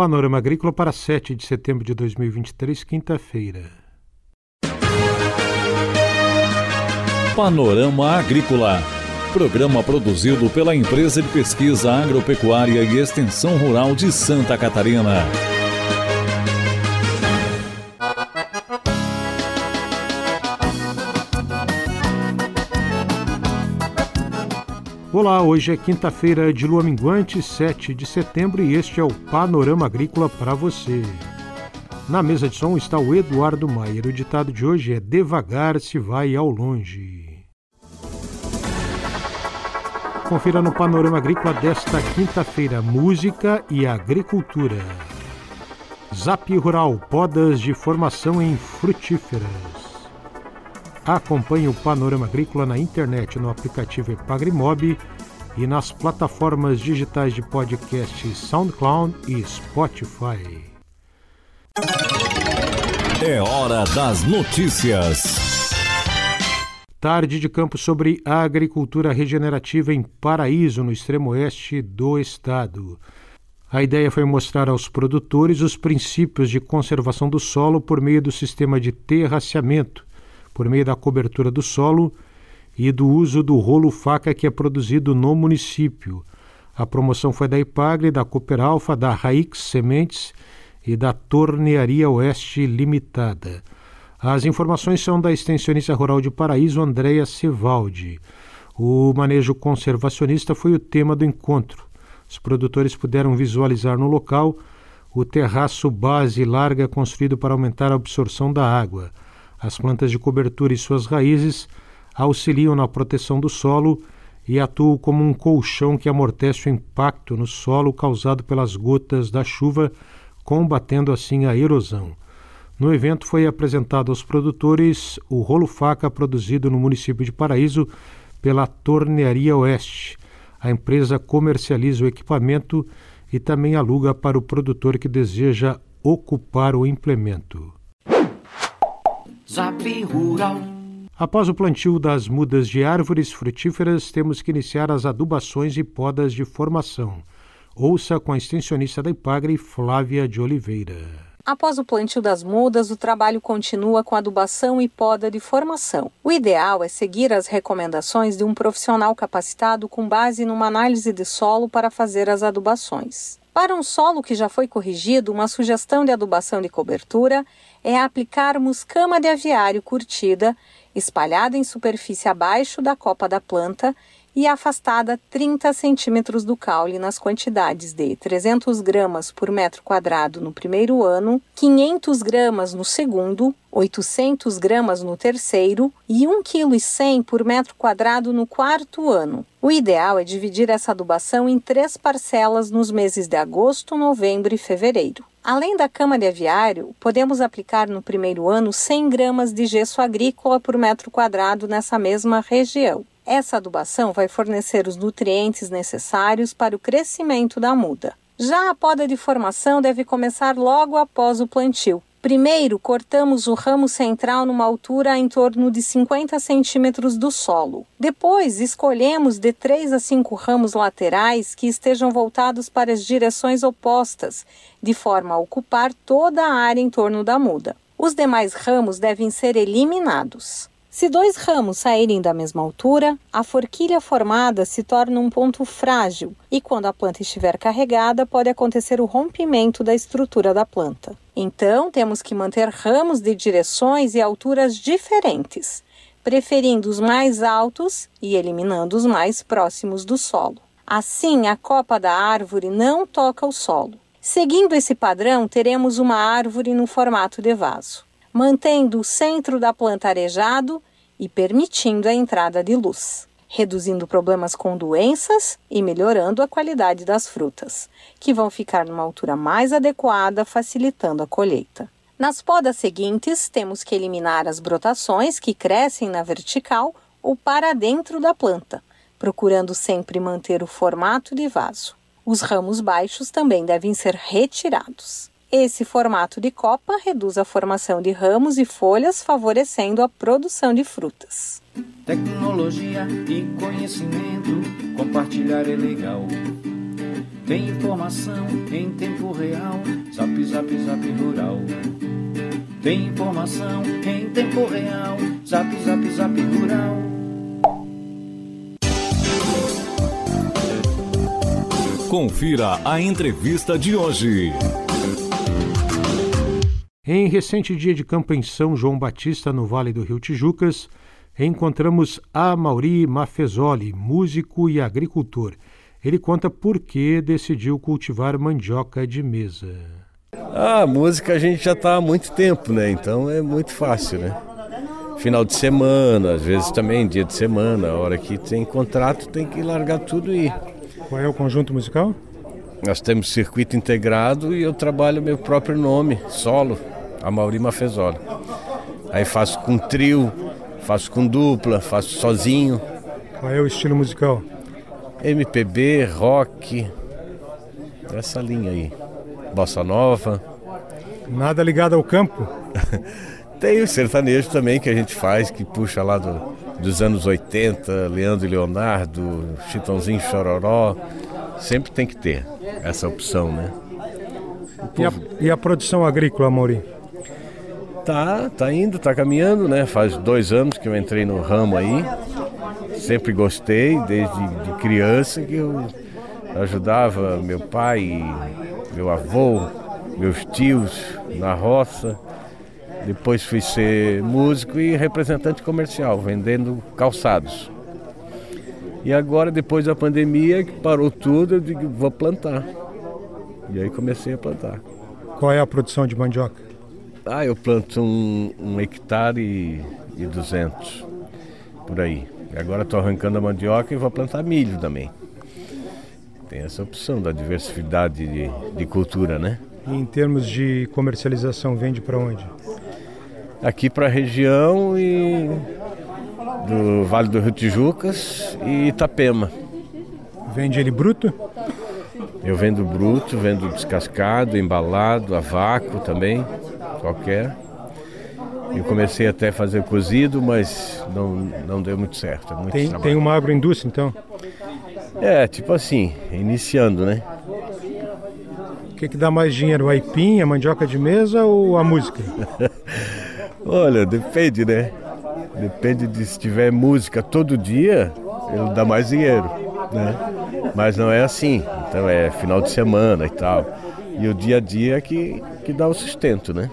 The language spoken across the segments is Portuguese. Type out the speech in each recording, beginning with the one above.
Panorama Agrícola para 7 de setembro de 2023, quinta-feira. Panorama Agrícola. Programa produzido pela Empresa de Pesquisa Agropecuária e Extensão Rural de Santa Catarina. Olá, hoje é quinta-feira de lua minguante, 7 de setembro, e este é o Panorama Agrícola para você. Na mesa de som está o Eduardo Maier. O ditado de hoje é Devagar se vai ao longe. Confira no Panorama Agrícola desta quinta-feira música e agricultura. Zap Rural, podas de formação em frutíferas. Acompanhe o Panorama Agrícola na internet, no aplicativo Epagrimob e nas plataformas digitais de podcast SoundCloud e Spotify. É hora das notícias. Tarde de campo sobre a agricultura regenerativa em Paraíso, no extremo oeste do estado. A ideia foi mostrar aos produtores os princípios de conservação do solo por meio do sistema de terraceamento por meio da cobertura do solo e do uso do rolo faca que é produzido no município. A promoção foi da Ipagre, da Cooper Alfa, da Raix Sementes e da Tornearia Oeste Limitada. As informações são da extensionista rural de Paraíso, Andréa Sevaldi. O manejo conservacionista foi o tema do encontro. Os produtores puderam visualizar no local o terraço base larga construído para aumentar a absorção da água. As plantas de cobertura e suas raízes auxiliam na proteção do solo e atuam como um colchão que amortece o impacto no solo causado pelas gotas da chuva, combatendo assim a erosão. No evento foi apresentado aos produtores o rolo faca produzido no município de Paraíso pela Tornearia Oeste. A empresa comercializa o equipamento e também aluga para o produtor que deseja ocupar o implemento. Zap Rural. Após o plantio das mudas de árvores frutíferas, temos que iniciar as adubações e podas de formação. Ouça com a extensionista da Ipagre, Flávia de Oliveira. Após o plantio das mudas, o trabalho continua com adubação e poda de formação. O ideal é seguir as recomendações de um profissional capacitado com base numa análise de solo para fazer as adubações. Para um solo que já foi corrigido, uma sugestão de adubação de cobertura é aplicarmos cama de aviário curtida, espalhada em superfície abaixo da copa da planta e afastada 30 centímetros do caule nas quantidades de 300 gramas por metro quadrado no primeiro ano, 500 gramas no segundo, 800 gramas no terceiro e 1,1 kg por metro quadrado no quarto ano. O ideal é dividir essa adubação em três parcelas nos meses de agosto, novembro e fevereiro. Além da cama de aviário, podemos aplicar no primeiro ano 100 gramas de gesso agrícola por metro quadrado nessa mesma região. Essa adubação vai fornecer os nutrientes necessários para o crescimento da muda. Já a poda de formação deve começar logo após o plantio. Primeiro, cortamos o ramo central numa altura em torno de 50 centímetros do solo. Depois, escolhemos de 3 a 5 ramos laterais que estejam voltados para as direções opostas, de forma a ocupar toda a área em torno da muda. Os demais ramos devem ser eliminados. Se dois ramos saírem da mesma altura, a forquilha formada se torna um ponto frágil e, quando a planta estiver carregada, pode acontecer o rompimento da estrutura da planta. Então, temos que manter ramos de direções e alturas diferentes, preferindo os mais altos e eliminando os mais próximos do solo. Assim, a copa da árvore não toca o solo. Seguindo esse padrão, teremos uma árvore no formato de vaso mantendo o centro da planta arejado e permitindo a entrada de luz, reduzindo problemas com doenças e melhorando a qualidade das frutas, que vão ficar numa altura mais adequada, facilitando a colheita. Nas podas seguintes, temos que eliminar as brotações que crescem na vertical ou para dentro da planta, procurando sempre manter o formato de vaso. Os ramos baixos também devem ser retirados. Esse formato de copa reduz a formação de ramos e folhas, favorecendo a produção de frutas. Tecnologia e conhecimento, compartilhar é legal. tem informação em tempo real. Zap, zap, zap rural. Tem informação em tempo real. Zap, zap, zap rural. Confira a entrevista de hoje. Em recente dia de campo em São João Batista, no Vale do Rio Tijucas, encontramos a Mauri Mafezoli, músico e agricultor. Ele conta por que decidiu cultivar mandioca de mesa. A música a gente já está há muito tempo, né? Então é muito fácil, né? Final de semana, às vezes também dia de semana, a hora que tem contrato tem que largar tudo e ir. Qual é o conjunto musical? Nós temos circuito integrado e eu trabalho meu próprio nome, solo, a Mauri Mafezoli. Aí faço com trio, faço com dupla, faço sozinho. Qual é o estilo musical? MPB, rock, essa linha aí. Bossa Nova. Nada ligado ao campo? Tem o sertanejo também que a gente faz, que puxa lá do, dos anos 80, Leandro e Leonardo, Chitãozinho Chororó. Sempre tem que ter essa opção, né? E a, e a produção agrícola, Mauri? Tá, tá indo, tá caminhando, né? Faz dois anos que eu entrei no ramo aí sempre gostei, desde de criança, que eu ajudava meu pai, meu avô, meus tios na roça. Depois fui ser músico e representante comercial, vendendo calçados. E agora, depois da pandemia, que parou tudo, eu digo, vou plantar. E aí comecei a plantar. Qual é a produção de mandioca? Ah, eu planto um, um hectare e duzentos, por aí. Agora estou arrancando a mandioca e vou plantar milho também. Tem essa opção da diversidade de, de cultura, né? E em termos de comercialização, vende para onde? Aqui para a região e do Vale do Rio Tijucas e Itapema. Vende ele bruto? Eu vendo bruto, vendo descascado, embalado, a vácuo também, qualquer. Eu comecei até a fazer cozido, mas não, não deu muito certo. É muito tem, tem uma agroindústria então? É, tipo assim, iniciando, né? O que, que dá mais dinheiro, o aipim, a mandioca de mesa ou a música? Olha, depende, né? Depende de se tiver música todo dia, ele dá mais dinheiro, né? Mas não é assim. Então é final de semana e tal. E o dia a dia é que, que dá o sustento, né?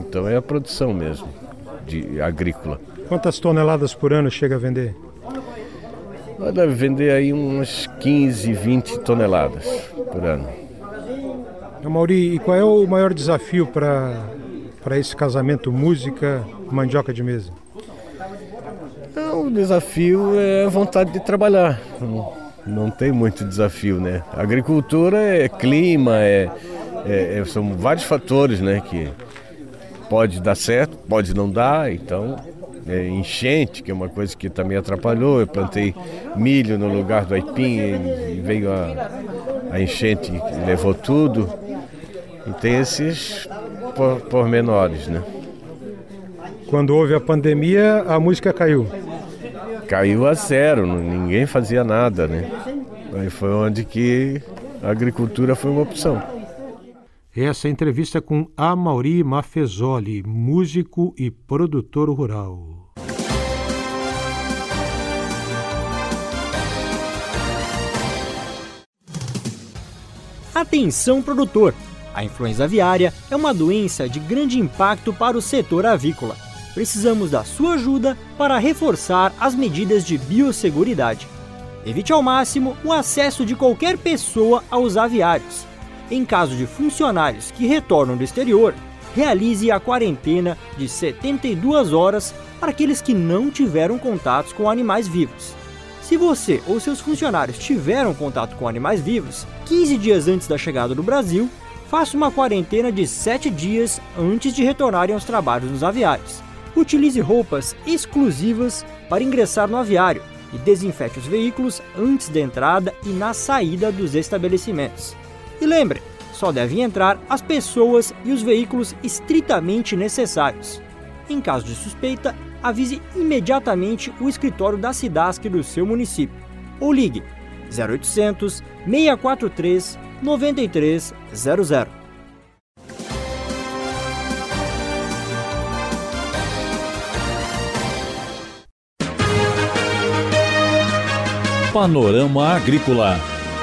Então é a produção mesmo, de agrícola. Quantas toneladas por ano chega a vender? Deve vender aí umas 15, 20 toneladas por ano. Mauri, e qual é o maior desafio para esse casamento música mandioca de mesa? o desafio é a vontade de trabalhar. Não, não tem muito desafio, né? A agricultura é clima, é, é, é são vários fatores, né, que pode dar certo, pode não dar, então é, enchente, que é uma coisa que também atrapalhou. Eu plantei milho no lugar do aipim e veio a, a enchente e levou tudo. E tem esses por, pormenores, né? Quando houve a pandemia, a música caiu. Caiu a zero, ninguém fazia nada, né? Aí foi onde que a agricultura foi uma opção. Essa entrevista com Amauri Mafezoli, músico e produtor rural. Atenção produtor! A influenza aviária é uma doença de grande impacto para o setor avícola. Precisamos da sua ajuda para reforçar as medidas de biosseguridade. Evite ao máximo o acesso de qualquer pessoa aos aviários em caso de funcionários que retornam do exterior, realize a quarentena de 72 horas para aqueles que não tiveram contatos com animais vivos. Se você ou seus funcionários tiveram contato com animais vivos 15 dias antes da chegada do Brasil, faça uma quarentena de 7 dias antes de retornarem aos trabalhos nos aviários. Utilize roupas exclusivas para ingressar no aviário e desinfete os veículos antes da entrada e na saída dos estabelecimentos. E lembre, só devem entrar as pessoas e os veículos estritamente necessários. Em caso de suspeita, avise imediatamente o escritório da SIDASC do seu município ou ligue 0800 643 9300. Panorama Agrícola